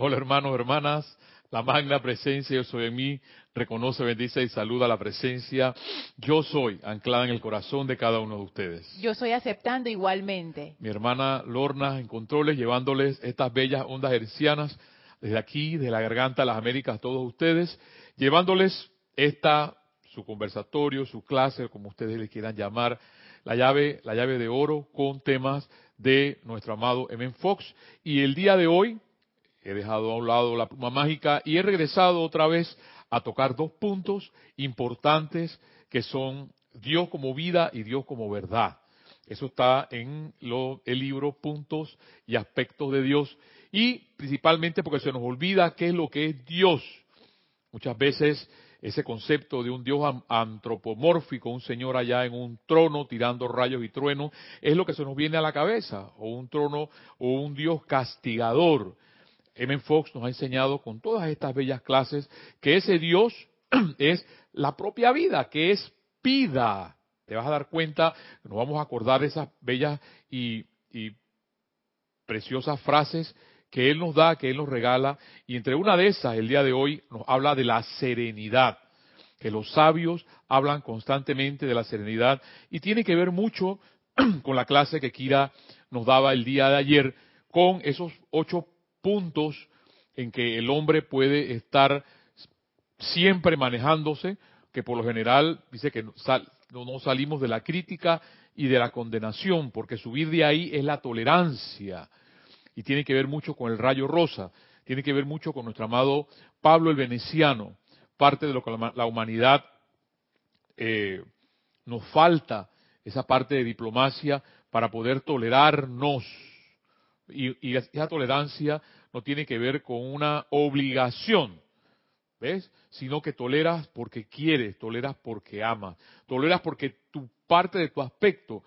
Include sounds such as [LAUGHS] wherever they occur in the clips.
Hola hermanos, hermanas, la magna presencia yo soy en mí, reconoce, bendice y saluda la presencia yo soy anclada en el corazón de cada uno de ustedes. Yo soy aceptando igualmente. Mi hermana Lorna en controles llevándoles estas bellas ondas hercianas desde aquí, de la garganta de las Américas a todos ustedes, llevándoles esta su conversatorio, su clase, como ustedes le quieran llamar, la llave, la llave de oro con temas de nuestro amado M. Fox. Y el día de hoy he dejado a un lado la pluma mágica y he regresado otra vez a tocar dos puntos importantes que son Dios como vida y Dios como verdad. Eso está en lo, el libro Puntos y Aspectos de Dios. Y principalmente porque se nos olvida qué es lo que es Dios. Muchas veces ese concepto de un Dios antropomórfico, un Señor allá en un trono tirando rayos y truenos, es lo que se nos viene a la cabeza, o un trono, o un Dios castigador. M. Fox nos ha enseñado con todas estas bellas clases que ese Dios [CLEARS THROAT] es la propia vida, que es vida. Te vas a dar cuenta, nos vamos a acordar de esas bellas y, y preciosas frases que Él nos da, que Él nos regala, y entre una de esas, el día de hoy, nos habla de la serenidad, que los sabios hablan constantemente de la serenidad, y tiene que ver mucho [CLEARS THROAT] con la clase que Kira nos daba el día de ayer, con esos ocho puntos en que el hombre puede estar siempre manejándose, que por lo general dice que no, salimos de la crítica y de la condenación, porque subir de ahí es la tolerancia y tiene que ver mucho con el rayo rosa, tiene que ver mucho con nuestro amado Pablo el Veneciano, parte de lo que la humanidad eh, nos falta, esa parte de diplomacia para poder tolerarnos. Y, y esa tolerancia no tiene que ver con una obligación, ¿ves? Sino que toleras porque quieres, toleras porque amas, toleras porque tu parte de tu aspecto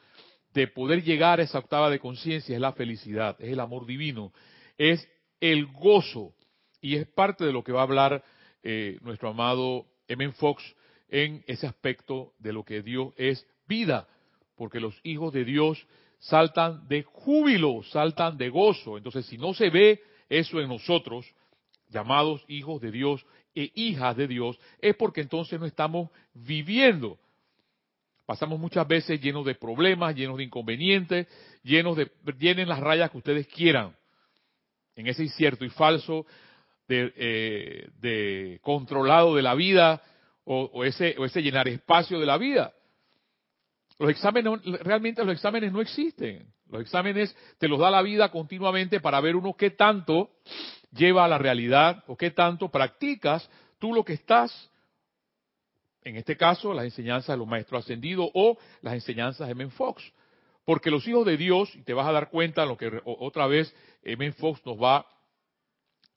de poder llegar a esa octava de conciencia es la felicidad, es el amor divino, es el gozo. Y es parte de lo que va a hablar eh, nuestro amado M. Fox en ese aspecto de lo que Dios es vida, porque los hijos de Dios saltan de júbilo, saltan de gozo. Entonces, si no se ve eso en nosotros, llamados hijos de Dios e hijas de Dios, es porque entonces no estamos viviendo Pasamos muchas veces llenos de problemas, llenos de inconvenientes, llenos de, llenen las rayas que ustedes quieran. En ese incierto y falso de, eh, controlado de la vida o, ese, o ese llenar espacio de la vida. Los exámenes, realmente los exámenes no existen. Los exámenes te los da la vida continuamente para ver uno qué tanto lleva a la realidad o qué tanto practicas tú lo que estás en este caso las enseñanzas de los maestros ascendidos o las enseñanzas de Men Fox. Porque los hijos de Dios, y te vas a dar cuenta, lo que otra vez Men Fox nos va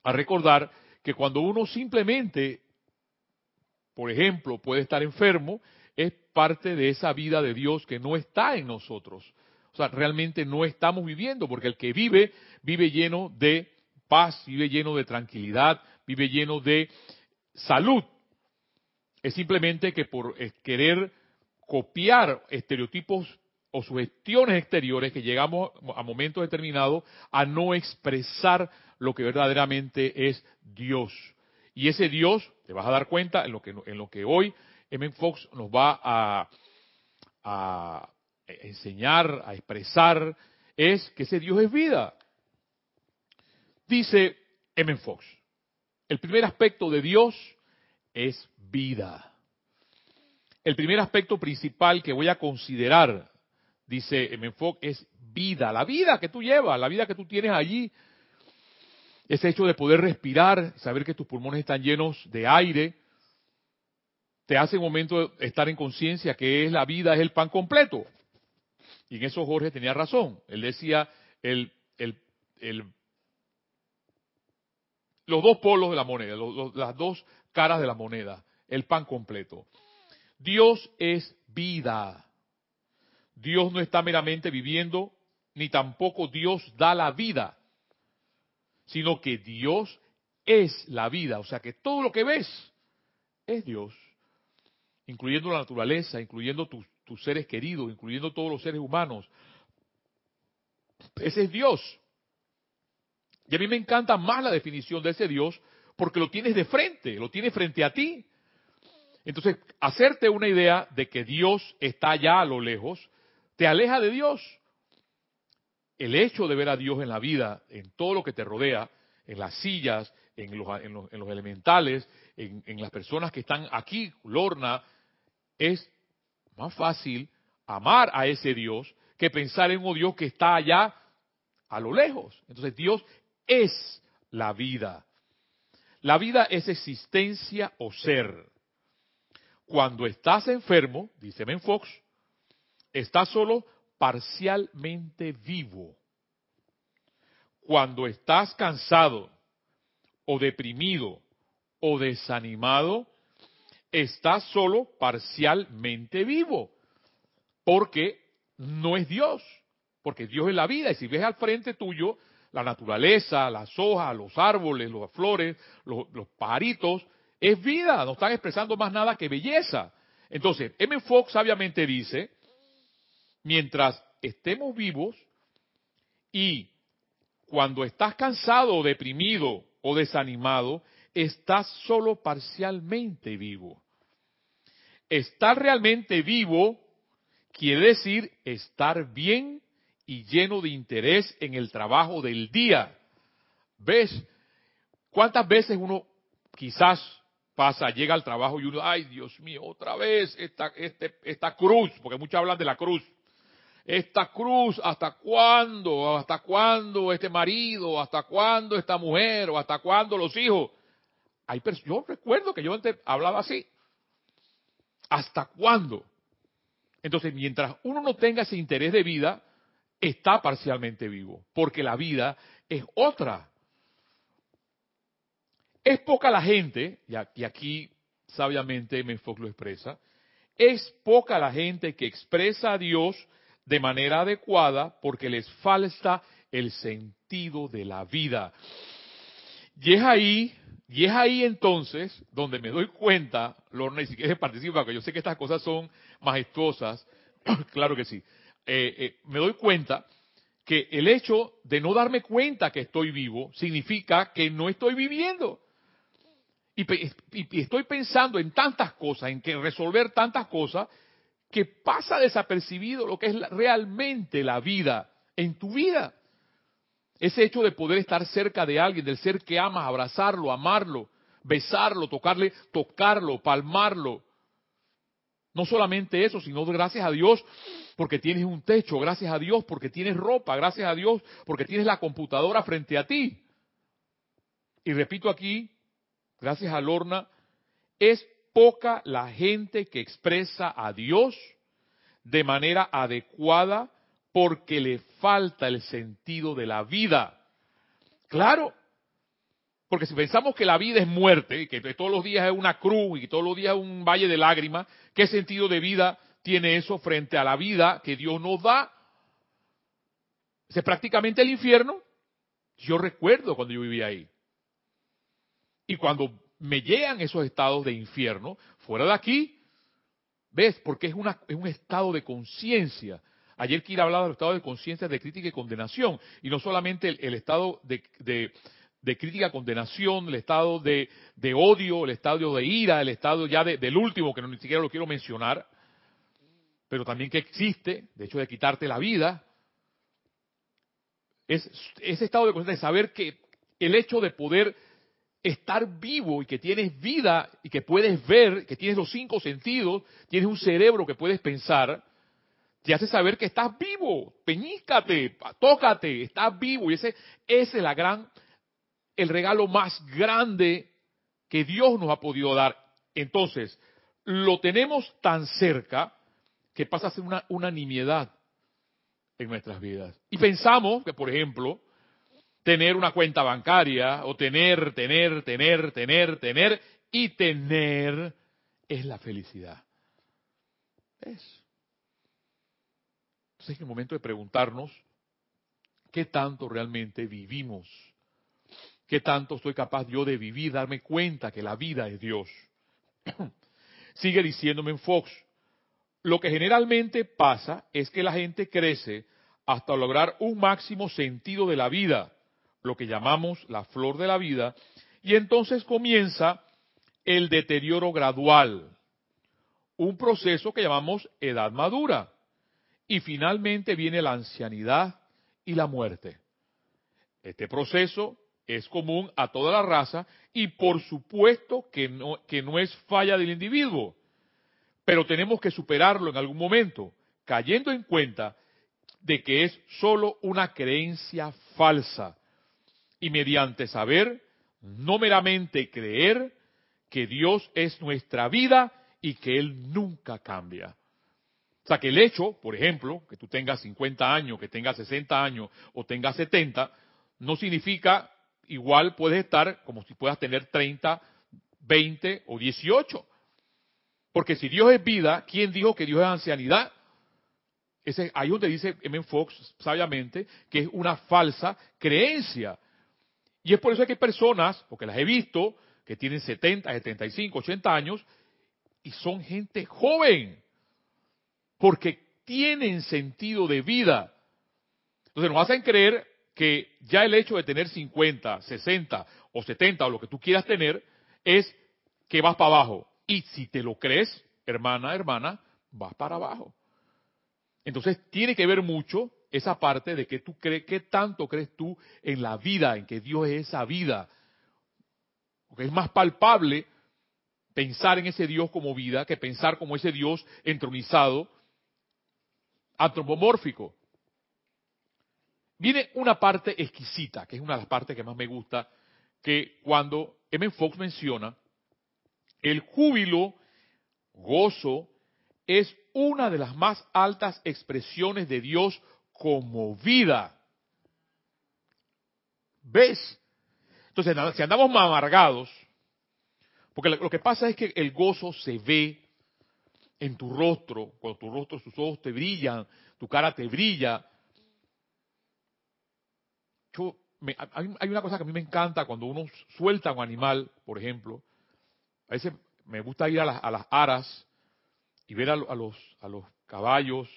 a recordar, que cuando uno simplemente, por ejemplo, puede estar enfermo, parte de esa vida de Dios que no está en nosotros. O sea, realmente no estamos viviendo, porque el que vive, vive lleno de paz, vive lleno de tranquilidad, vive lleno de salud. Es simplemente que por querer copiar estereotipos o sugestiones exteriores que llegamos a momentos determinados a no expresar lo que verdaderamente es Dios. Y ese Dios, te vas a dar cuenta en lo que, en lo que hoy M. Fox nos va a, enseñar, a expresar, es que ese Dios es vida. Dice M. Fox, el primer aspecto de Dios es vida. El primer aspecto principal que voy a considerar, dice enfoque, es vida. La vida que tú llevas, la vida que tú tienes allí. Ese hecho de poder respirar, saber que tus pulmones están llenos de aire, te hace un momento estar en conciencia que es la vida, es el pan completo. Y en eso Jorge tenía razón. Él decía el, los dos polos de la moneda, las dos caras de la moneda, el pan completo. Dios es vida. Dios no está meramente viviendo, ni tampoco Dios da la vida, sino que Dios es la vida. O sea que todo lo que ves es Dios, incluyendo la naturaleza, incluyendo tus, tus seres queridos, incluyendo todos los seres humanos. Ese es Dios. Y a mí me encanta más la definición de ese Dios porque lo tienes de frente, lo tienes frente a ti. Entonces, hacerte una idea de que Dios está allá a lo lejos, te aleja de Dios. El hecho de ver a Dios en la vida, en todo lo que te rodea, en las sillas, en los, en los, en los elementales, en, en las personas que están aquí, Lorna, es más fácil amar a ese Dios que pensar en un Dios que está allá a lo lejos. Entonces Dios es la vida. La vida es existencia o ser. Cuando estás enfermo, dice Ben Fox, estás solo parcialmente vivo. Cuando estás cansado o deprimido o desanimado, estás solo parcialmente vivo. Porque no es Dios. Porque Dios es la vida. Y si ves al frente tuyo la naturaleza, las hojas, los árboles, las flores, los, los pajaritos, es vida, no están expresando más nada que belleza. Entonces, M. Fox sabiamente dice, mientras estemos vivos y cuando estás cansado deprimido o desanimado, estás solo parcialmente vivo. Estar realmente vivo quiere decir estar bien y lleno de interés en el trabajo del día. ¿Ves? ¿Cuántas veces uno quizás pasa, llega al trabajo y uno, ay Dios mío, otra vez esta, este, esta cruz, porque muchos hablan de la cruz. Esta cruz, ¿hasta cuándo? ¿Hasta cuándo este marido? ¿Hasta cuándo esta mujer? ¿O hasta cuándo los hijos? Hay yo recuerdo que yo antes hablaba así. ¿Hasta cuándo? Entonces, mientras uno no tenga ese interés de vida, está parcialmente vivo, porque la vida es otra. Es poca la gente, y aquí sabiamente Menfox lo expresa, es poca la gente que expresa a Dios de manera adecuada porque les falta el sentido de la vida. Y es ahí, y es ahí entonces donde me doy cuenta, Lorna, y si quieres participar, porque yo sé que estas cosas son majestuosas, [CLEARS THROAT] claro que sí, eh, eh, me doy cuenta que el hecho de no darme cuenta que estoy vivo significa que no estoy viviendo. Y, estoy pensando en tantas cosas, en que resolver tantas cosas, que pasa desapercibido lo que es realmente la vida en tu vida. Ese hecho de poder estar cerca de alguien, del ser que amas, abrazarlo, amarlo, besarlo, tocarle, tocarlo, palmarlo. No solamente eso, sino gracias a Dios porque tienes un techo, gracias a Dios porque tienes ropa, gracias a Dios porque tienes la computadora frente a ti. Y repito aquí, gracias a Lorna, es poca la gente que expresa a Dios de manera adecuada porque le falta el sentido de la vida. Claro, porque si pensamos que la vida es muerte, y que todos los días es una cruz y todos los días es un valle de lágrimas, ¿qué sentido de vida tiene eso frente a la vida que Dios nos da? Es prácticamente el infierno. Yo recuerdo cuando yo vivía ahí. Y cuando me llegan esos estados de infierno, fuera de aquí, ¿ves? Porque es, una, es un estado de conciencia. Ayer Kira hablaba del estado de conciencia de crítica y condenación, y no solamente el, estado de, de, crítica y condenación, el estado de, de, odio, el estado de ira, el estado ya del último, que no, ni siquiera lo quiero mencionar, pero también que existe, de hecho de quitarte la vida, es ese estado de conciencia de saber que el hecho de poder estar vivo y que tienes vida y que puedes ver, que tienes los cinco sentidos, tienes un cerebro que puedes pensar, te hace saber que estás vivo, peñícate, tócate, estás vivo. Y ese, ese es la gran, el regalo más grande que Dios nos ha podido dar. Entonces, lo tenemos tan cerca que pasa a ser una, una nimiedad en nuestras vidas. Y pensamos que, por ejemplo, tener una cuenta bancaria o tener, tener, tener, tener, tener y tener es la felicidad. Es. Es el momento de preguntarnos qué tanto realmente vivimos, qué tanto estoy capaz yo de vivir, darme cuenta que la vida es Dios. [CLEARS THROAT] Sigue diciéndome en Fox, lo que generalmente pasa es que la gente crece hasta lograr un máximo sentido de la vida lo que llamamos la flor de la vida, y entonces comienza el deterioro gradual, un proceso que llamamos edad madura, y finalmente viene la ancianidad y la muerte. Este proceso es común a toda la raza y por supuesto que no, es falla del individuo, pero tenemos que superarlo en algún momento, cayendo en cuenta de que es solo una creencia falsa y mediante saber, no meramente creer, que Dios es nuestra vida y que Él nunca cambia. O sea, que el hecho, por ejemplo, que tú tengas 50 años, que tengas 60 años o tengas 70, no significa igual puedes estar como si puedas tener 30, 20 o 18. Porque si Dios es vida, ¿quién dijo que Dios es ancianidad? Ese, ahí donde dice M. Fox sabiamente que es una falsa creencia. Y es por eso que hay personas, porque las he visto, que tienen 70, 75, 80 años y son gente joven. Porque tienen sentido de vida. Entonces nos hacen creer que ya el hecho de tener 50, 60 o 70 o lo que tú quieras tener es que vas para abajo. Y si te lo crees, hermana, hermana, vas para abajo. Entonces tiene que ver mucho esa parte de que tú crees, qué tanto crees tú en la vida, en que Dios es esa vida. Porque es más palpable pensar en ese Dios como vida que pensar como ese Dios entronizado, antropomórfico. Viene una parte exquisita, que es una de las partes que más me gusta, que cuando M. Fox menciona, el júbilo, gozo, es una de las más altas expresiones de Dios como vida. ¿Ves? Entonces, si andamos amargados, porque lo que pasa es que el gozo se ve en tu rostro, cuando tu rostro, tus ojos te brillan, tu cara te brilla, hay una cosa que a mí me encanta cuando uno suelta a un animal, por ejemplo. A veces me gusta ir a las, a las aras y ver a, los, a los caballos,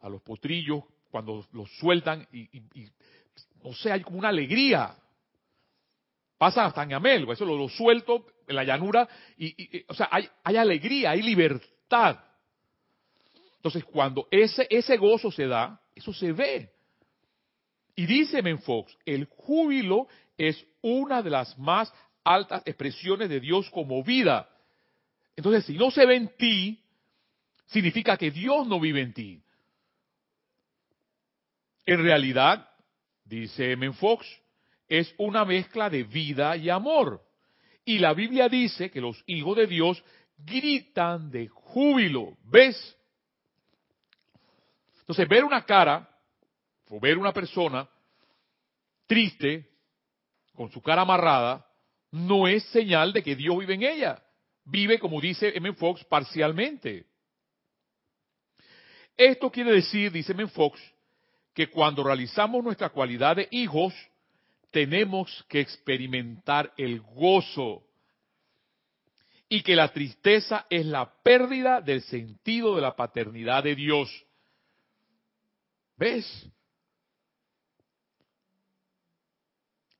a los potrillos, cuando los sueltan y, no sé, hay como una alegría. Pasa hasta en Amel, eso lo, suelto en la llanura y, o sea, hay, hay alegría, hay libertad. Entonces, cuando ese, ese gozo se da, eso se ve. Y dice Fox, el júbilo es una de las más altas expresiones de Dios como vida. Entonces, si no se ve en ti, significa que Dios no vive en ti. En realidad, dice Fox, es una mezcla de vida y amor. Y la Biblia dice que los hijos de Dios gritan de júbilo. ¿Ves? Entonces, ver una cara o ver una persona triste, con su cara amarrada, no es señal de que Dios vive en ella. Vive, como dice M. Fox, parcialmente. Esto quiere decir, dice M. Fox, que cuando realizamos nuestra cualidad de hijos, tenemos que experimentar el gozo y que la tristeza es la pérdida del sentido de la paternidad de Dios. ¿Ves?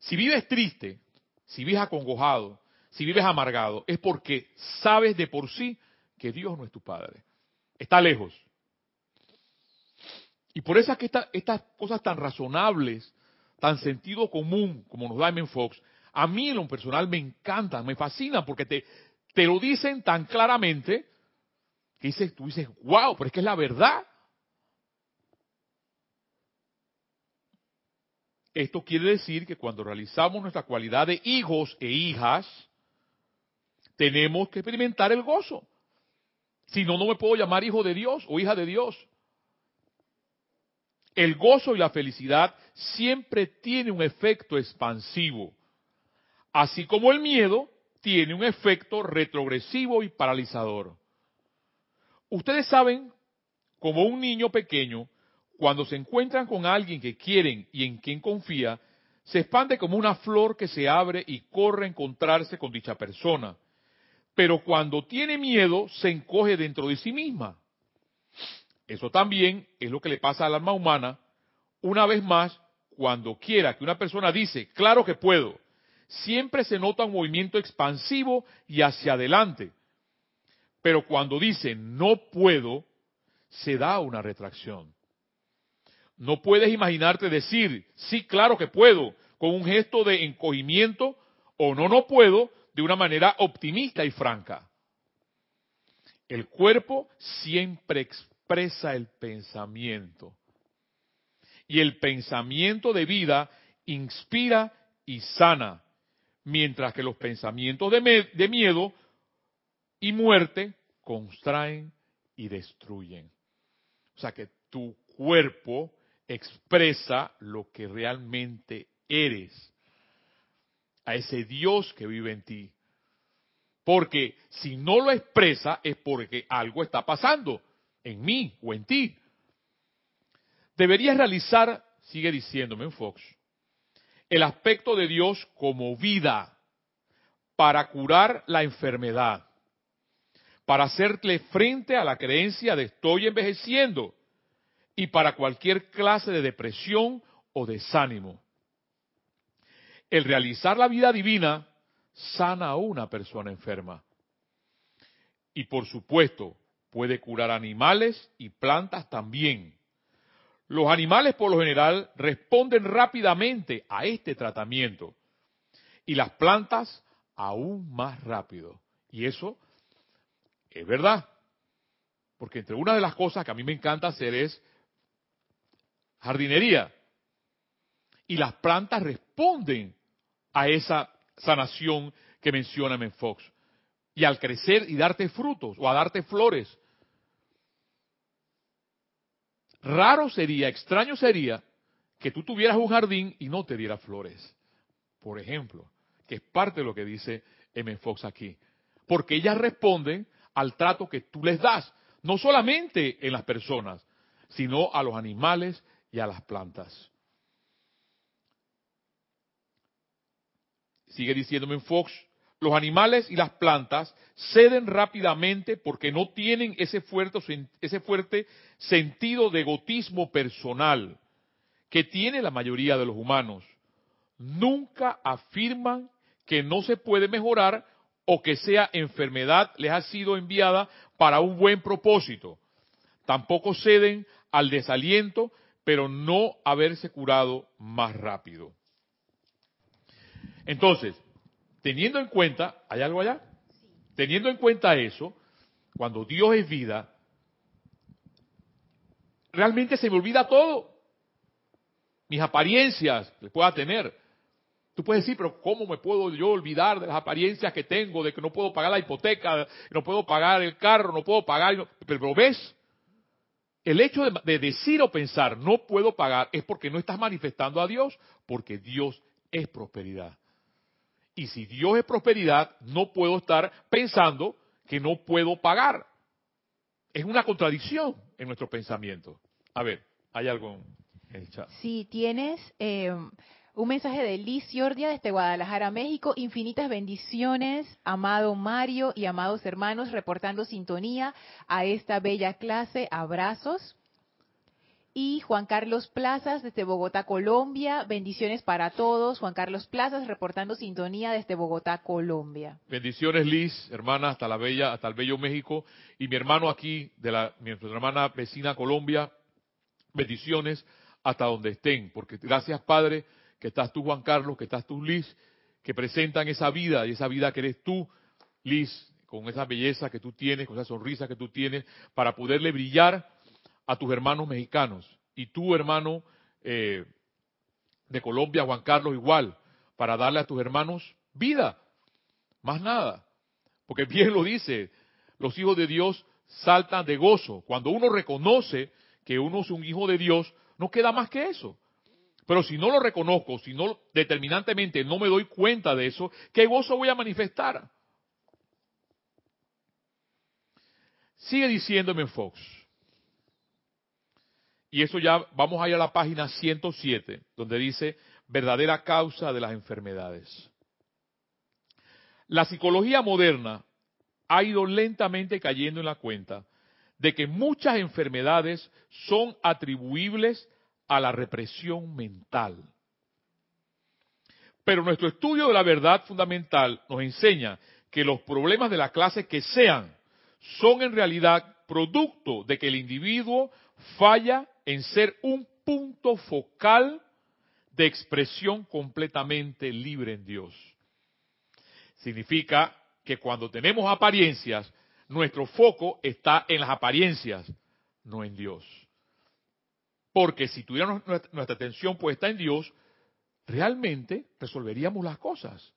Si vives triste, si vives acongojado, si vives amargado, es porque sabes de por sí que Dios no es tu Padre. Está lejos. Y por eso es que estas cosas tan razonables, tan sentido común, como nos da M. Fox, a mí en lo personal me encantan, me fascinan, porque te, te lo dicen tan claramente que dices, tú dices, wow, pero es que es la verdad. Esto quiere decir que cuando realizamos nuestra cualidad de hijos e hijas, tenemos que experimentar el gozo. Si no, no me puedo llamar hijo de Dios o hija de Dios. El gozo y la felicidad siempre tiene un efecto expansivo, así como el miedo tiene un efecto retrogresivo y paralizador. Ustedes saben, como un niño pequeño, cuando se encuentran con alguien que quieren y en quien confía, se expande como una flor que se abre y corre a encontrarse con dicha persona. Pero cuando tiene miedo, se encoge dentro de sí misma. Eso también es lo que le pasa al alma humana, una vez más, cuando quiera que una persona dice, claro que puedo, siempre se nota un movimiento expansivo y hacia adelante. Pero cuando dice no puedo, se da una retracción. No puedes imaginarte decir, sí, claro que puedo, con un gesto de encogimiento, o no, no puedo, de una manera optimista y franca. El cuerpo siempre expresa el pensamiento. Y el pensamiento de vida inspira y sana, mientras que los pensamientos de, miedo y muerte constraen y destruyen. O sea que tu cuerpo expresa lo que realmente eres, a ese Dios que vive en ti. Porque si no lo expresa es porque algo está pasando en mí o en ti. Deberías realizar, sigue diciéndome en Fox, el aspecto de Dios como vida para curar la enfermedad, para hacerle frente a la creencia de estoy envejeciendo y para cualquier clase de depresión o desánimo. El realizar la vida divina sana a una persona enferma. Y por supuesto, puede curar animales y plantas también. Los animales por lo general responden rápidamente a este tratamiento y las plantas aún más rápido. Y eso es verdad. Porque entre una de las cosas que a mí me encanta hacer es jardinería. Y las plantas responden a esa sanación que menciona Men Fox. Y al crecer y darte frutos o a darte flores. Raro sería, extraño sería que tú tuvieras un jardín y no te diera flores. Por ejemplo, que es parte de lo que dice M. Fox aquí. Porque ellas responden al trato que tú les das, no solamente en las personas, sino a los animales y a las plantas. Sigue diciéndome en Fox, los animales y las plantas ceden rápidamente porque no tienen ese fuerte, ese fuerte sentido de egotismo personal que tiene la mayoría de los humanos. Nunca afirman que no se puede mejorar o que sea enfermedad les ha sido enviada para un buen propósito. Tampoco ceden al desaliento, pero no haberse curado más rápido. Entonces, teniendo en cuenta, ¿hay algo allá? Teniendo en cuenta eso, cuando Dios es vida, realmente se me olvida todo. Mis apariencias que pueda tener. Tú puedes decir, pero ¿cómo me puedo yo olvidar de las apariencias que tengo, de que no puedo pagar la hipoteca, no puedo pagar el carro, no puedo pagar... Pero ves, el hecho de, de decir o pensar no puedo pagar es porque no estás manifestando a Dios, porque Dios es prosperidad. Y si Dios es prosperidad, no puedo estar pensando que no puedo pagar. Es una contradicción en nuestro pensamiento. A ver, hay algo en el chat. Si tienes eh, un mensaje de Liz Giordia desde Guadalajara, México. Infinitas bendiciones, amado Mario y amados hermanos, reportando sintonía a esta bella clase. Abrazos y Juan Carlos Plazas desde Bogotá, Colombia. Bendiciones para todos. Juan Carlos Plazas reportando sintonía desde Bogotá, Colombia. Bendiciones Liz, hermana hasta la bella, hasta el bello México y mi hermano aquí de la mi hermana vecina Colombia. Bendiciones hasta donde estén, porque gracias Padre que estás tú Juan Carlos, que estás tú Liz, que presentan esa vida y esa vida que eres tú, Liz, con esa belleza que tú tienes, con esa sonrisa que tú tienes, para poderle brillar a tus hermanos mexicanos. Y tú, hermano eh, de Colombia, Juan Carlos, igual, para darle a tus hermanos vida. Más nada. Porque [LAUGHS] bien lo dice, los hijos de Dios saltan de gozo. Cuando uno reconoce que uno es un hijo de Dios, no queda más que eso. Pero si no lo reconozco, si no determinantemente no me doy cuenta de eso, ¿qué gozo voy a manifestar? Sigue diciéndome Fox. Y eso ya, vamos a ir a la página 107, donde dice verdadera causa de las enfermedades. La psicología moderna ha ido lentamente cayendo en la cuenta de que muchas enfermedades son atribuibles a la represión mental. Pero nuestro estudio de la verdad fundamental nos enseña que los problemas de la clase que sean son en realidad producto de que el individuo falla en ser un punto focal de expresión completamente libre en Dios. Significa que cuando tenemos apariencias, nuestro foco está en las apariencias, no en Dios. Porque si tuviéramos nuestra atención puesta en Dios, realmente resolveríamos las cosas.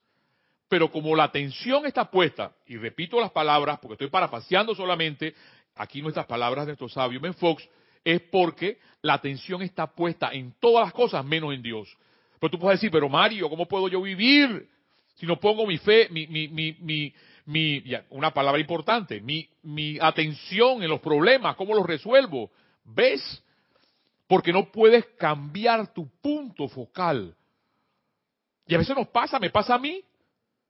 Pero como la atención está puesta, y repito las palabras porque estoy parafaseando solamente aquí nuestras palabras de nuestro sabio Ben Fox, es porque la atención está puesta en todas las cosas menos en Dios. Pero tú puedes decir, pero Mario, ¿cómo puedo yo vivir si no pongo mi fe, mi, mi, mi, una palabra importante, mi, mi atención en los problemas, cómo los resuelvo? ¿Ves? Porque no puedes cambiar tu punto focal. Y a veces nos pasa, me pasa a mí.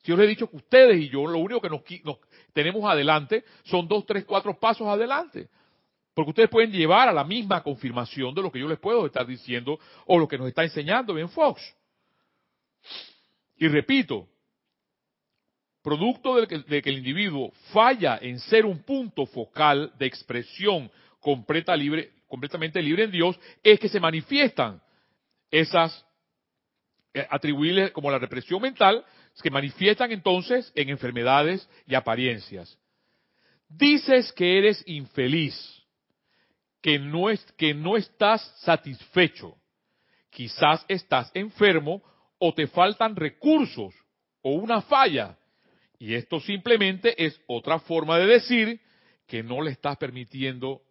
Si yo les he dicho que ustedes y yo lo único que nos, nos tenemos adelante son dos, tres, cuatro pasos adelante. Porque ustedes pueden llevar a la misma confirmación de lo que yo les puedo estar diciendo o lo que nos está enseñando Ben Fox. Y repito, producto de que, de que, el individuo falla en ser un punto focal de expresión completa, libre, completamente libre en Dios, es que se manifiestan esas eh, atribuibles como la represión mental, que manifiestan entonces en enfermedades y apariencias. Dices que eres infeliz que no, es, que no estás satisfecho. Quizás estás enfermo o te faltan recursos o una falla. Y esto simplemente es otra forma de decir que no le estás permitiendo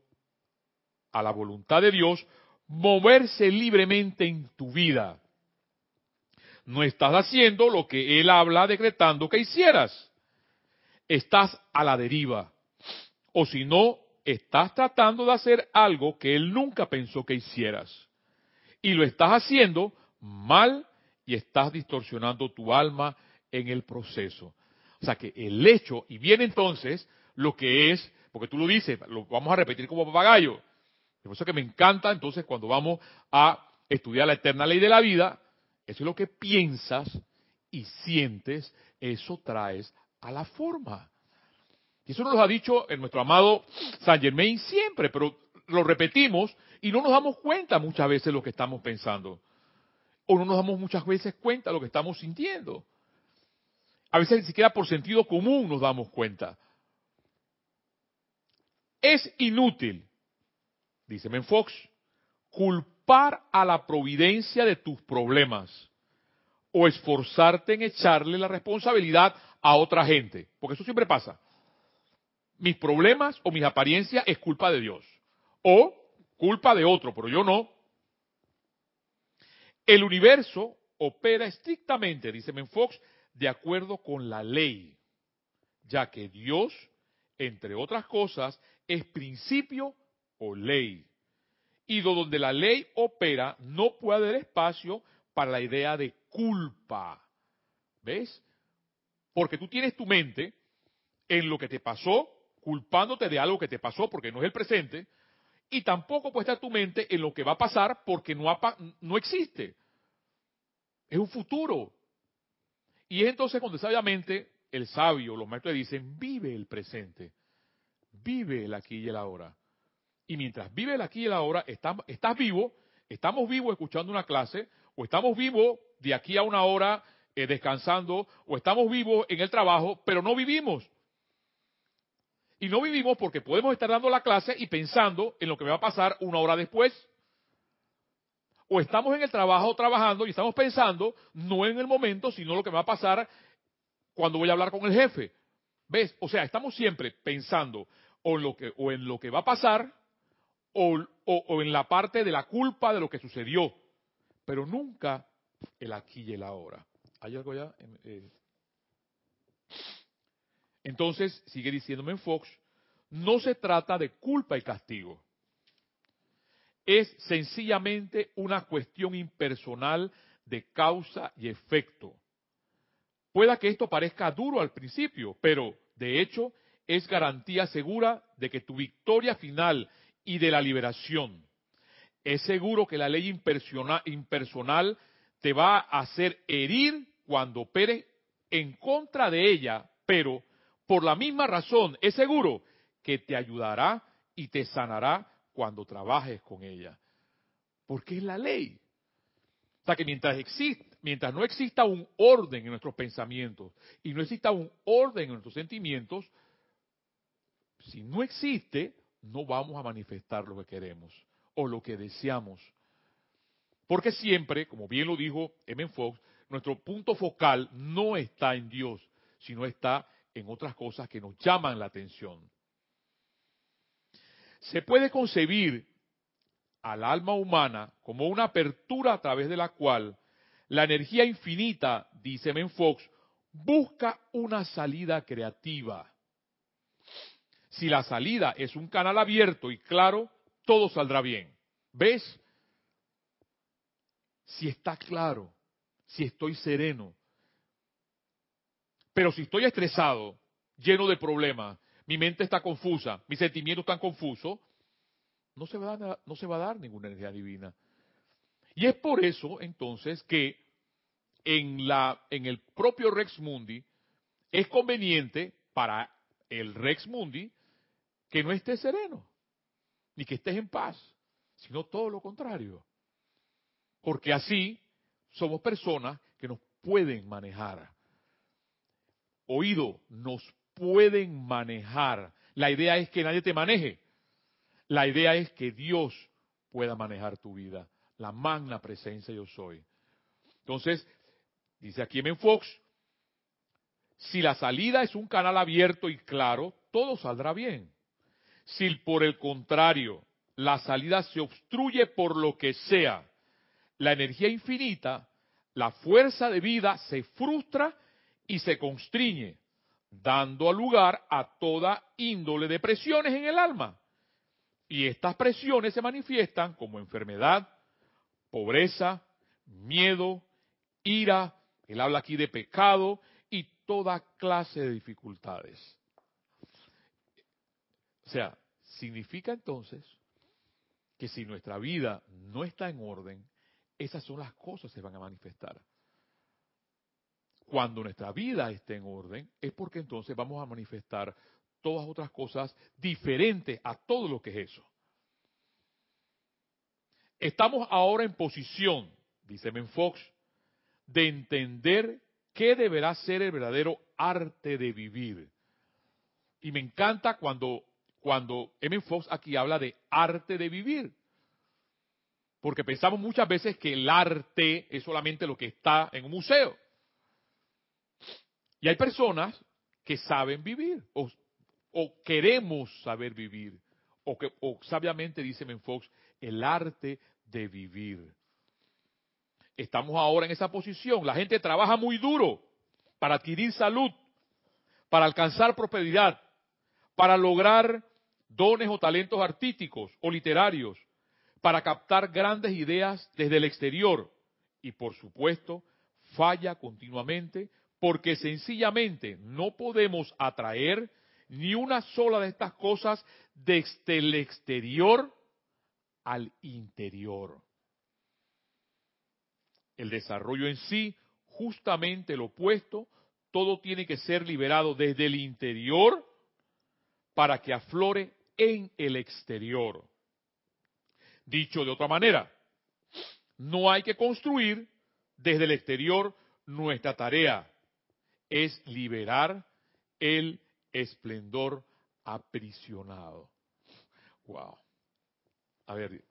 a la voluntad de Dios moverse libremente en tu vida. No estás haciendo lo que Él habla decretando que hicieras. Estás a la deriva. O si no, estás tratando de hacer algo que él nunca pensó que hicieras. Y lo estás haciendo mal y estás distorsionando tu alma en el proceso. O sea que el hecho, y viene entonces lo que es, porque tú lo dices, lo vamos a repetir como papagayo. Por eso que me encanta entonces cuando vamos a estudiar la eterna ley de la vida, eso es lo que piensas y sientes, eso traes a la forma. Y eso nos lo ha dicho en nuestro amado Saint Germain siempre, pero lo repetimos y no nos damos cuenta muchas veces lo que estamos pensando. O no nos damos muchas veces cuenta lo que estamos sintiendo. A veces ni siquiera por sentido común nos damos cuenta. Es inútil, dice Menfox, culpar a la providencia de tus problemas o esforzarte en echarle la responsabilidad a otra gente, porque eso siempre pasa mis problemas o mis apariencias es culpa de Dios. O culpa de otro, pero yo no. El universo opera estrictamente, dice Menfox, de acuerdo con la ley, ya que Dios, entre otras cosas, es principio o ley. Y donde la ley opera, no puede haber espacio para la idea de culpa. ¿Ves? Porque tú tienes tu mente en lo que te pasó culpándote de algo que te pasó porque no es el presente, y tampoco puede estar tu mente en lo que va a pasar porque no, no existe. Es un futuro. Y es entonces cuando sabiamente el sabio, los maestros dicen, vive el presente, vive el aquí y el ahora. Y mientras vive el aquí y el ahora, estás, estás vivo, estamos vivos escuchando una clase, o estamos vivos de aquí a una hora eh, descansando, o estamos vivos en el trabajo, pero no vivimos. Y no vivimos porque podemos estar dando la clase y pensando en lo que me va a pasar una hora después. O estamos en el trabajo trabajando y estamos pensando no en el momento, sino lo que me va a pasar cuando voy a hablar con el jefe. ¿Ves? O sea, estamos siempre pensando o en lo que, o en lo que va a pasar o, o, en la parte de la culpa de lo que sucedió, pero nunca el aquí y el ahora. ¿Hay algo ya? Eh, entonces, sigue diciéndome en Fox, no se trata de culpa y castigo. Es sencillamente una cuestión impersonal de causa y efecto. Pueda que esto parezca duro al principio, pero de hecho es garantía segura de que tu victoria final y de la liberación. es seguro que la ley impersonal, impersonal te va a hacer herir cuando opere en contra de ella, pero por la misma razón es seguro que te ayudará y te sanará cuando trabajes con ella. Porque es la ley. O sea que mientras, mientras no exista un orden en nuestros pensamientos y no exista un orden en nuestros sentimientos, si no existe, no vamos a manifestar lo que queremos o lo que deseamos. Porque siempre, como bien lo dijo M. Fox, nuestro punto focal no está en Dios, sino está en otras cosas que nos llaman la atención. Se puede concebir al alma humana como una apertura a través de la cual la energía infinita, dice Men Fox, busca una salida creativa. Si la salida es un canal abierto y claro, todo saldrá bien. ¿Ves? Si está claro, si estoy sereno. Pero si estoy estresado, lleno de problemas, mi mente está confusa, mis sentimientos están confusos, no se va a dar, no se va a dar ninguna energía divina. Y es por eso entonces que en en el propio Rex Mundi es conveniente para el Rex Mundi que no estés sereno, ni que estés en paz, sino todo lo contrario. Porque así somos personas que nos pueden manejar. Oído, nos pueden manejar. La idea es que nadie te maneje. La idea es que Dios pueda manejar tu vida. La magna presencia yo soy. Entonces, dice aquí en Fox, si la salida es un canal abierto y claro, todo saldrá bien. Si por el contrario la salida se obstruye por lo que sea, la energía infinita, la fuerza de vida se frustra y se constriñe, dando lugar a toda índole de presiones en el alma. Y estas presiones se manifiestan como enfermedad, pobreza, miedo, ira, él habla aquí de pecado y toda clase de dificultades. O sea, significa entonces que si nuestra vida no está en orden, esas son las cosas que se van a manifestar. Cuando nuestra vida esté en orden, es porque entonces vamos a manifestar todas otras cosas diferentes a todo lo que es eso. Estamos ahora en posición, dice Fox, de entender qué deberá ser el verdadero arte de vivir. Y me encanta cuando, cuando M. Fox aquí habla de arte de vivir. Porque pensamos muchas veces que el arte es solamente lo que está en un museo. Y hay personas que saben vivir o, queremos saber vivir. O que o sabiamente dice Menfox, el arte de vivir. Estamos ahora en esa posición. La gente trabaja muy duro para adquirir salud, para alcanzar prosperidad, para lograr dones o talentos artísticos o literarios, para captar grandes ideas desde el exterior y por supuesto falla continuamente porque sencillamente no podemos atraer ni una sola de estas cosas desde el exterior al interior. El desarrollo en sí, justamente lo opuesto, todo tiene que ser liberado desde el interior para que aflore en el exterior. Dicho de otra manera, no hay que construir desde el exterior nuestra tarea. Es liberar el esplendor aprisionado. Wow. A ver.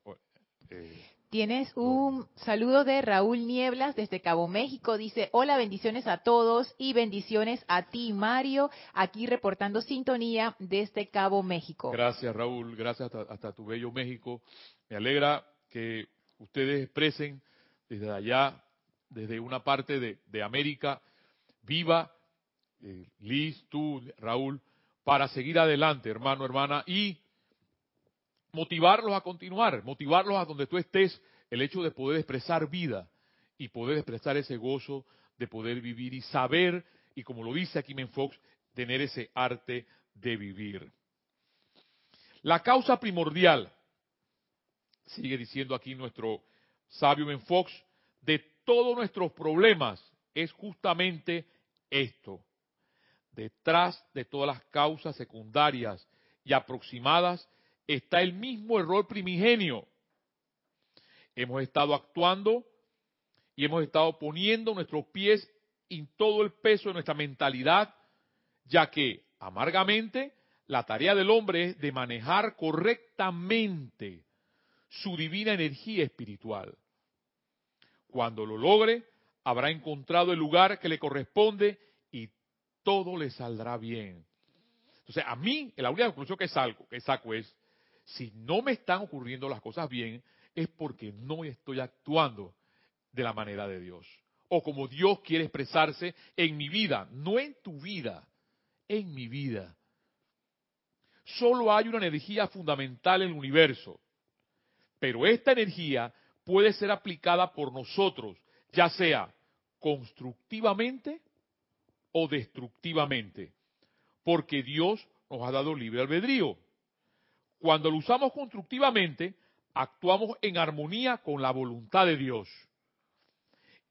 Eh, Tienes un saludo de Raúl Nieblas desde Cabo México. Dice, hola, bendiciones a todos y bendiciones a ti, Mario, aquí reportando sintonía desde Cabo México. Gracias, Raúl. Gracias hasta tu bello México. Me alegra que ustedes expresen desde allá, desde una parte de, América, viva, eh, Liz, tú, Raúl, para seguir adelante, hermano, hermana, y motivarlos a continuar, motivarlos a donde tú estés, el hecho de poder expresar vida y poder expresar ese gozo de poder vivir y saber, y como lo dice aquí Fox, tener ese arte de vivir. La causa primordial sigue diciendo aquí nuestro sabio Menfox, de todos nuestros problemas es justamente esto. Detrás de todas las causas secundarias y aproximadas está el mismo error primigenio. Hemos estado actuando y hemos estado poniendo nuestros pies en todo el peso de nuestra mentalidad, ya que amargamente la tarea del hombre es de manejar correctamente su divina energía espiritual. Cuando lo logre, habrá encontrado el lugar que le corresponde y todo le saldrá bien. Entonces, a mí, la única conclusión que saco, que saco es, si no me están ocurriendo las cosas bien, es porque no estoy actuando de la manera de Dios. O como Dios quiere expresarse en mi vida, no en tu vida, en mi vida. Solo hay una energía fundamental en el universo, pero esta energía puede ser aplicada por nosotros, ya sea constructivamente o destructivamente, porque Dios nos ha dado libre albedrío. Cuando lo usamos constructivamente, actuamos en armonía con la voluntad de Dios.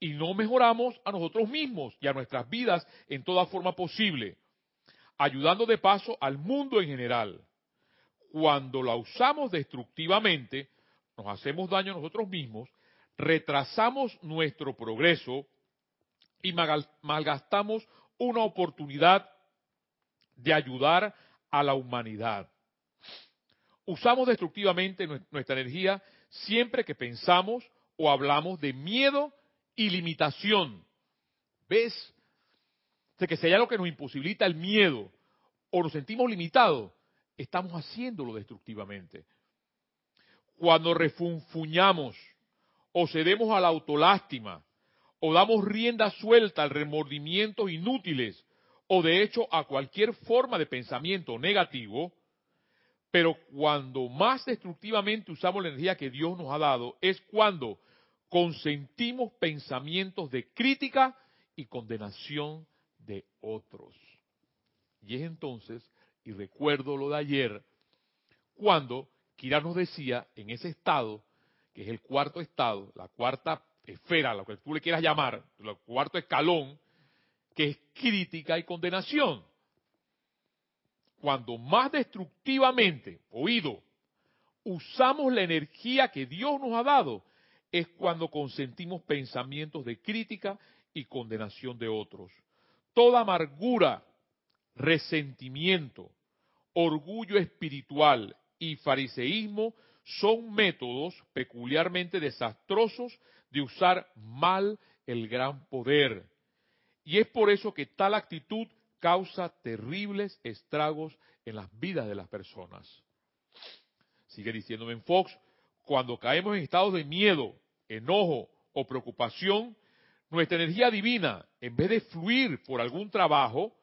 Y no mejoramos a nosotros mismos y a nuestras vidas en toda forma posible, ayudando de paso al mundo en general. Cuando la usamos destructivamente, nos hacemos daño a nosotros mismos, retrasamos nuestro progreso y malgastamos una oportunidad de ayudar a la humanidad. Usamos destructivamente nuestra energía siempre que pensamos o hablamos de miedo y limitación. ¿Ves? De que hay algo que nos imposibilita el miedo o nos sentimos limitados, estamos haciéndolo destructivamente. Cuando refunfuñamos o cedemos a la autolástima o damos rienda suelta al remordimientos inútiles o de hecho a cualquier forma de pensamiento negativo, pero cuando más destructivamente usamos la energía que Dios nos ha dado es cuando consentimos pensamientos de crítica y condenación de otros. Y es entonces, y recuerdo lo de ayer, cuando Kira nos decía, en ese estado, que es el cuarto estado, la cuarta esfera, lo que tú le quieras llamar, el cuarto escalón, que es crítica y condenación. Cuando más destructivamente, oído, usamos la energía que Dios nos ha dado, es cuando consentimos pensamientos de crítica y condenación de otros. Toda amargura, resentimiento, orgullo espiritual y fariseísmo son métodos peculiarmente desastrosos de usar mal el gran poder. Y es por eso que tal actitud causa terribles estragos en las vidas de las personas. Sigue diciéndome en Fox, cuando caemos en estados de miedo, enojo o preocupación, nuestra energía divina, en vez de fluir por algún trabajo,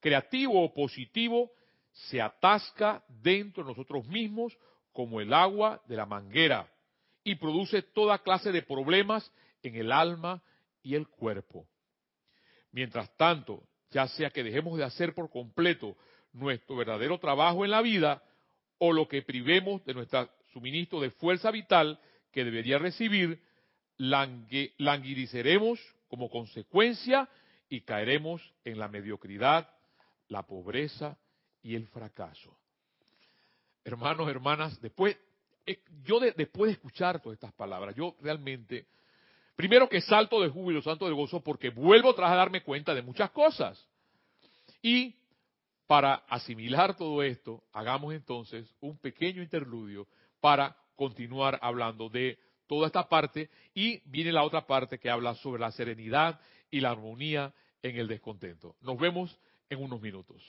creativo o positivo, se atasca dentro de nosotros mismos como el agua de la manguera y produce toda clase de problemas en el alma y el cuerpo. Mientras tanto, ya sea que dejemos de hacer por completo nuestro verdadero trabajo en la vida o lo que privemos de nuestro suministro de fuerza vital que debería recibir, languideceremos como consecuencia y caeremos en la mediocridad, la pobreza y el fracaso. Hermanos, hermanas, después, eh, yo después de escuchar todas estas palabras, yo realmente, primero que salto de júbilo, santo de gozo, porque vuelvo tras a darme cuenta de muchas cosas. Y para asimilar todo esto, hagamos entonces un pequeño interludio para continuar hablando de toda esta parte y viene la otra parte que habla sobre la serenidad y la armonía en el descontento. Nos vemos en unos minutos.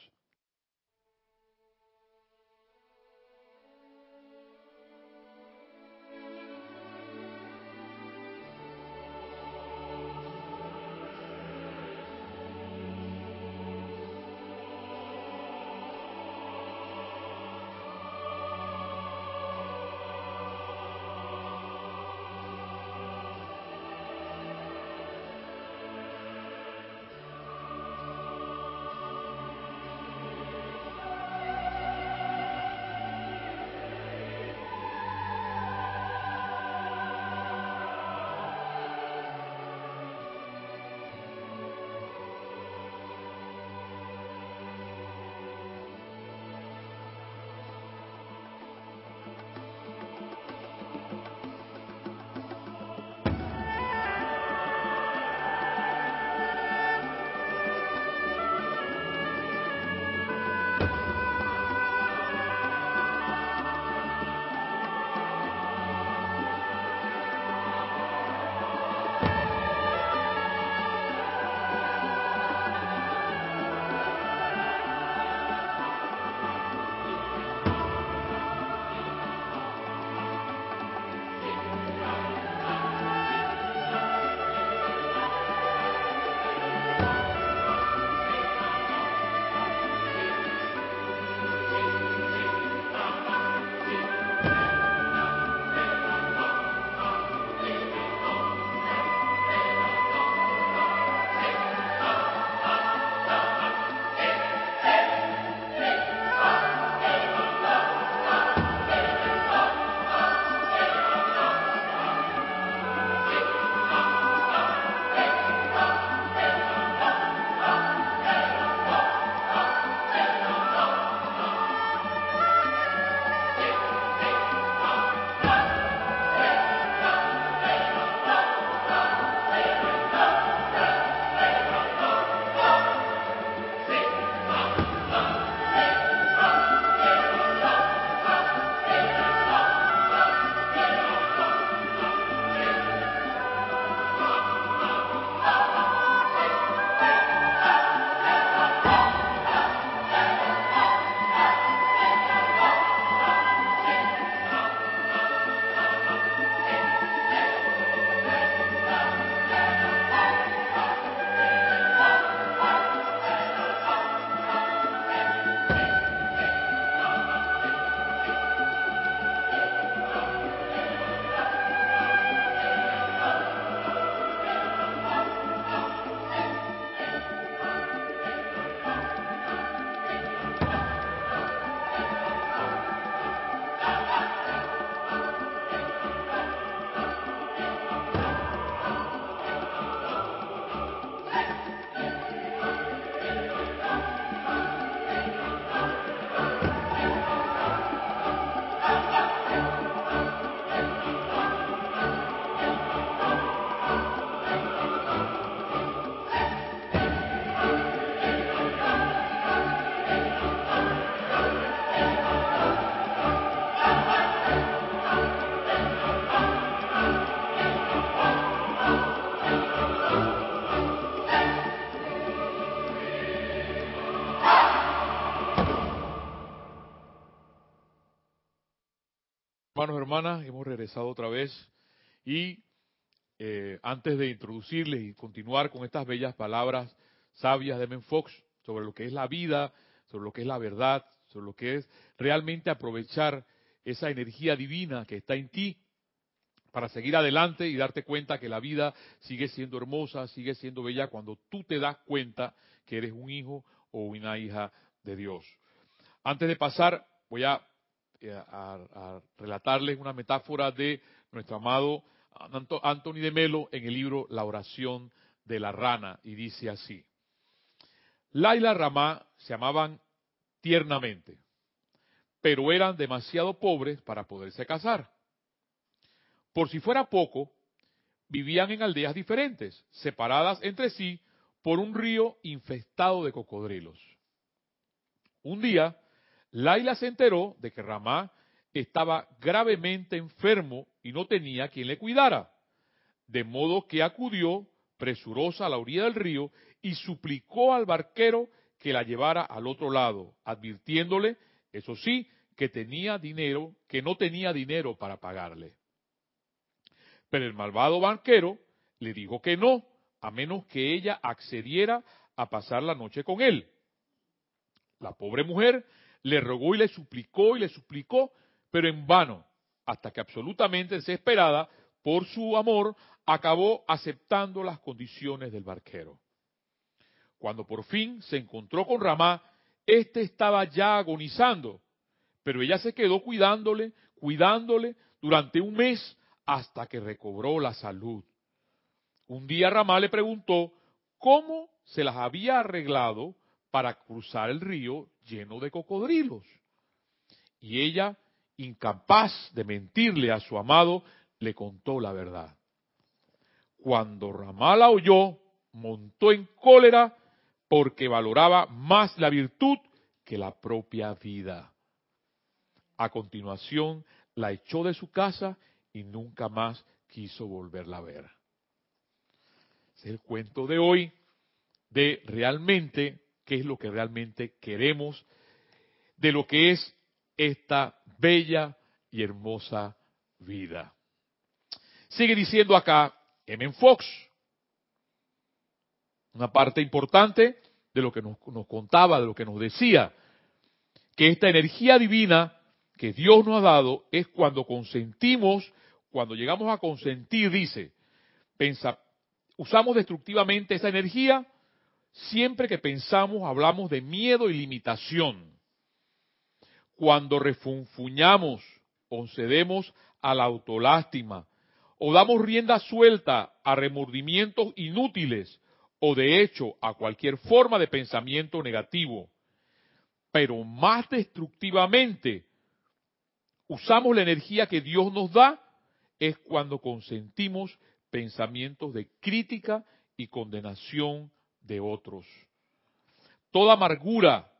Hermanos, hermanas, hemos regresado otra vez y eh, antes de introducirles y continuar con estas bellas palabras sabias de Menfox sobre lo que es la vida, sobre lo que es la verdad, sobre lo que es realmente aprovechar esa energía divina que está en ti para seguir adelante y darte cuenta que la vida sigue siendo hermosa, sigue siendo bella cuando tú te das cuenta que eres un hijo o una hija de Dios. Antes de pasar, voy a eh, a, relatarles una metáfora de nuestro amado Anthony de Melo en el libro La oración de la rana y dice así. Laila Ramá se amaban tiernamente, pero eran demasiado pobres para poderse casar. Por si fuera poco, vivían en aldeas diferentes, separadas entre sí por un río infestado de cocodrilos. Un día, Laila se enteró de que Ramá estaba gravemente enfermo y no tenía quien le cuidara, de modo que acudió presurosa a la orilla del río y suplicó al barquero que la llevara al otro lado, advirtiéndole, eso sí, que tenía dinero, que no tenía dinero para pagarle. Pero el malvado barquero le dijo que no, a menos que ella accediera a pasar la noche con él. La pobre mujer le rogó y le suplicó y le suplicó, pero en vano, hasta que absolutamente desesperada por su amor, acabó aceptando las condiciones del barquero. Cuando por fin se encontró con Ramá, éste estaba ya agonizando, pero ella se quedó cuidándole, cuidándole durante un mes hasta que recobró la salud. Un día Ramá le preguntó cómo se las había arreglado para cruzar el río lleno de cocodrilos. Y ella, incapaz de mentirle a su amado, le contó la verdad. Cuando Ramala oyó, montó en cólera porque valoraba más la virtud que la propia vida. A continuación, la echó de su casa y nunca más quiso volverla a ver. Es el cuento de hoy de realmente qué es lo que realmente queremos de lo que es esta bella y hermosa vida. Sigue diciendo acá M. Fox, una parte importante de lo que nos, contaba, de lo que nos decía, que esta energía divina que Dios nos ha dado es cuando consentimos, cuando llegamos a consentir, dice, pensa, usamos destructivamente esa energía Siempre que pensamos hablamos de miedo y limitación. Cuando refunfuñamos o cedemos a la autolástima o damos rienda suelta a remordimientos inútiles o de hecho a cualquier forma de pensamiento negativo. Pero más destructivamente usamos la energía que Dios nos da es cuando consentimos pensamientos de crítica y condenación de otros. Toda amargura,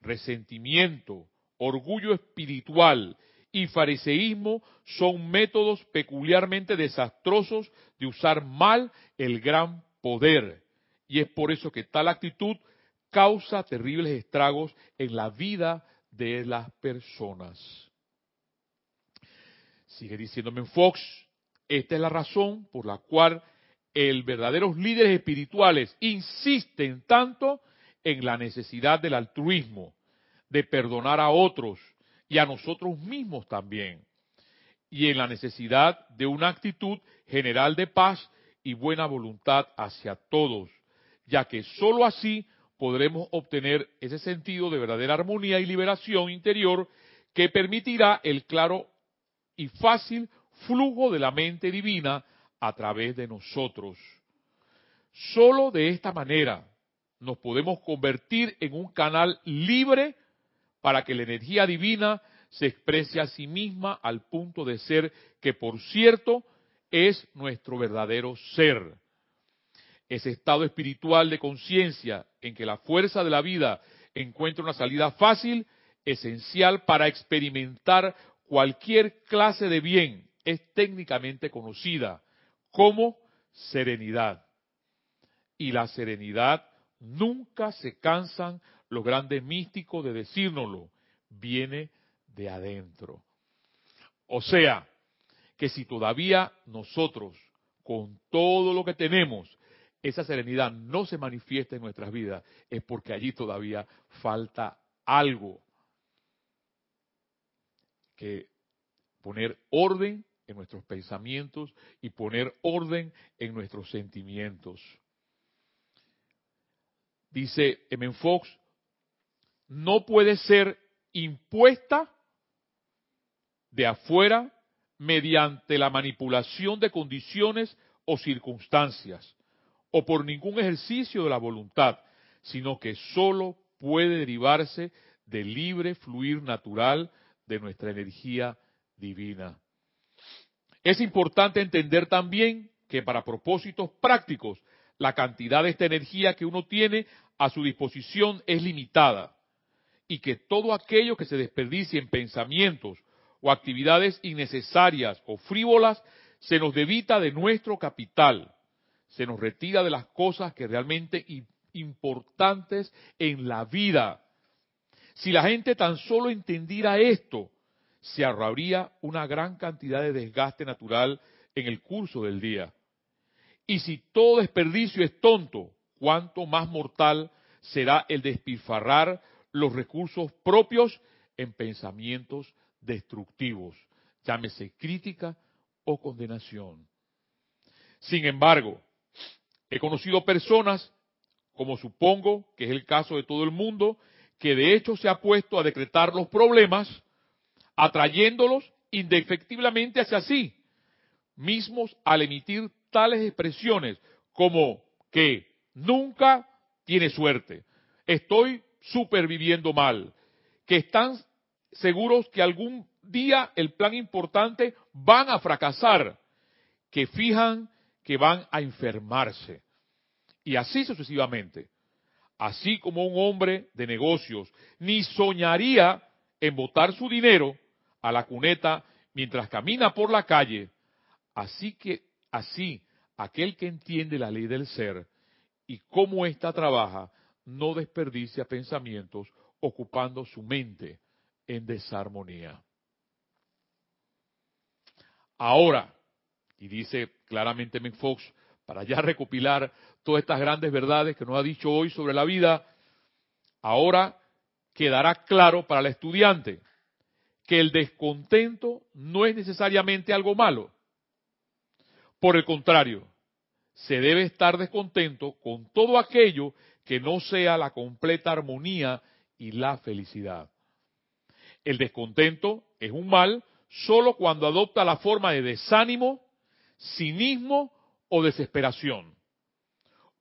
resentimiento, orgullo espiritual y fariseísmo son métodos peculiarmente desastrosos de usar mal el gran poder. Y es por eso que tal actitud causa terribles estragos en la vida de las personas. Sigue diciéndome Fox, esta es la razón por la cual el verdaderos líderes espirituales insisten tanto en la necesidad del altruismo, de perdonar a otros y a nosotros mismos también, y en la necesidad de una actitud general de paz y buena voluntad hacia todos, ya que sólo así podremos obtener ese sentido de verdadera armonía y liberación interior que permitirá el claro y fácil flujo de la mente divina a través de nosotros. Solo de esta manera nos podemos convertir en un canal libre para que la energía divina se exprese a sí misma al punto de ser que, por cierto, es nuestro verdadero ser. Ese estado espiritual de conciencia en que la fuerza de la vida encuentra una salida fácil, esencial para experimentar cualquier clase de bien, es técnicamente conocida como serenidad. Y la serenidad nunca se cansan los grandes místicos de decírnoslo, viene de adentro. O sea, que si todavía nosotros, con todo lo que tenemos, esa serenidad no se manifiesta en nuestras vidas, es porque allí todavía falta algo. Que poner orden en nuestros pensamientos y poner orden en nuestros sentimientos. Dice M. Fox, no puede ser impuesta de afuera mediante la manipulación de condiciones o circunstancias, o por ningún ejercicio de la voluntad, sino que sólo puede derivarse del libre fluir natural de nuestra energía divina. Es importante entender también que para propósitos prácticos, la cantidad de esta energía que uno tiene a su disposición es limitada y que todo aquello que se desperdicie en pensamientos o actividades innecesarias o frívolas se nos debita de nuestro capital, se nos retira de las cosas que realmente importantes en la vida. Si la gente tan solo entendiera esto, se ahorraría una gran cantidad de desgaste natural en el curso del día. Y si todo desperdicio es tonto, cuánto más mortal será el despilfarrar los recursos propios en pensamientos destructivos, llámese crítica o condenación. Sin embargo, he conocido personas, como supongo que es el caso de todo el mundo, que de hecho se ha puesto a decretar los problemas atrayéndolos indefectiblemente hacia sí mismos al emitir tales expresiones como que nunca tiene suerte, estoy superviviendo mal, que están seguros que algún día el plan importante van a fracasar, que fijan que van a enfermarse. Y así sucesivamente. Así como un hombre de negocios ni soñaría en botar su dinero a la cuneta mientras camina por la calle, así que así aquel que entiende la ley del ser y cómo ésta trabaja, no desperdicia pensamientos ocupando su mente en desarmonía. Ahora, y dice claramente Fox, para ya recopilar todas estas grandes verdades que nos ha dicho hoy sobre la vida, ahora quedará claro para el estudiante que el descontento no es necesariamente algo malo. Por el contrario, se debe estar descontento con todo aquello que no sea la completa armonía y la felicidad. El descontento es un mal solo cuando adopta la forma de desánimo, cinismo o desesperación.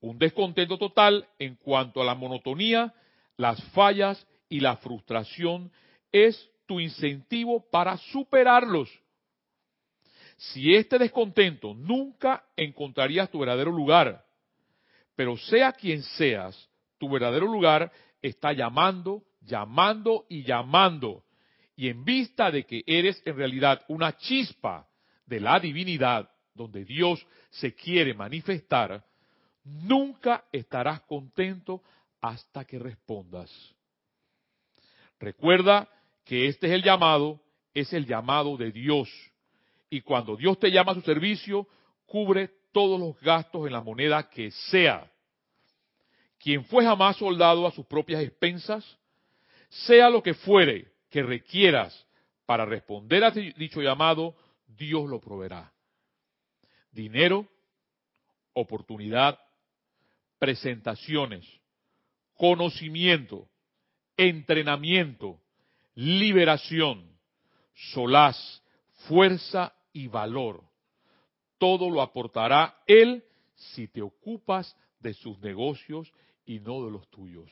Un descontento total en cuanto a la monotonía, las fallas y la frustración es tu incentivo para superarlos. Si este descontento nunca encontrarías tu verdadero lugar, pero sea quien seas, tu verdadero lugar está llamando, llamando y llamando. Y en vista de que eres en realidad una chispa de la divinidad donde Dios se quiere manifestar, nunca estarás contento hasta que respondas. Recuerda que este es el llamado, es el llamado de Dios. Y cuando Dios te llama a su servicio, cubre todos los gastos en la moneda que sea. Quien fue jamás soldado a sus propias expensas, sea lo que fuere que requieras para responder a dicho llamado, Dios lo proveerá. Dinero, oportunidad, presentaciones, conocimiento, entrenamiento, liberación, solaz, fuerza y valor. Todo lo aportará Él si te ocupas de sus negocios y no de los tuyos.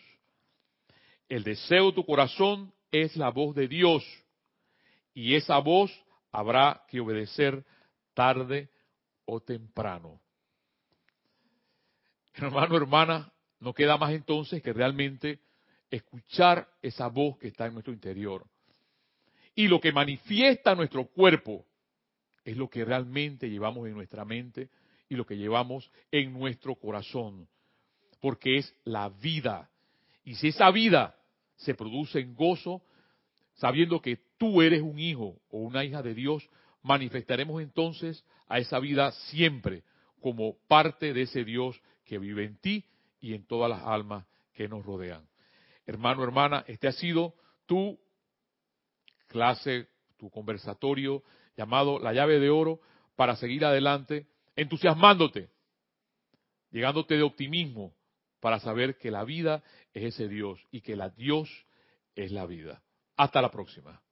El deseo de tu corazón es la voz de Dios y esa voz habrá que obedecer tarde o temprano. Hermano, hermana, no queda más entonces que realmente escuchar esa voz que está en nuestro interior. Y lo que manifiesta nuestro cuerpo es lo que realmente llevamos en nuestra mente y lo que llevamos en nuestro corazón. Porque es la vida. Y si esa vida se produce en gozo, sabiendo que tú eres un hijo o una hija de Dios, manifestaremos entonces a esa vida siempre como parte de ese Dios que vive en ti y en todas las almas que nos rodean. Hermano, hermana, este ha sido tu clase, tu conversatorio llamado La llave de oro para seguir adelante, entusiasmándote, llegándote de optimismo para saber que la vida es ese Dios y que la Dios es la vida. Hasta la próxima.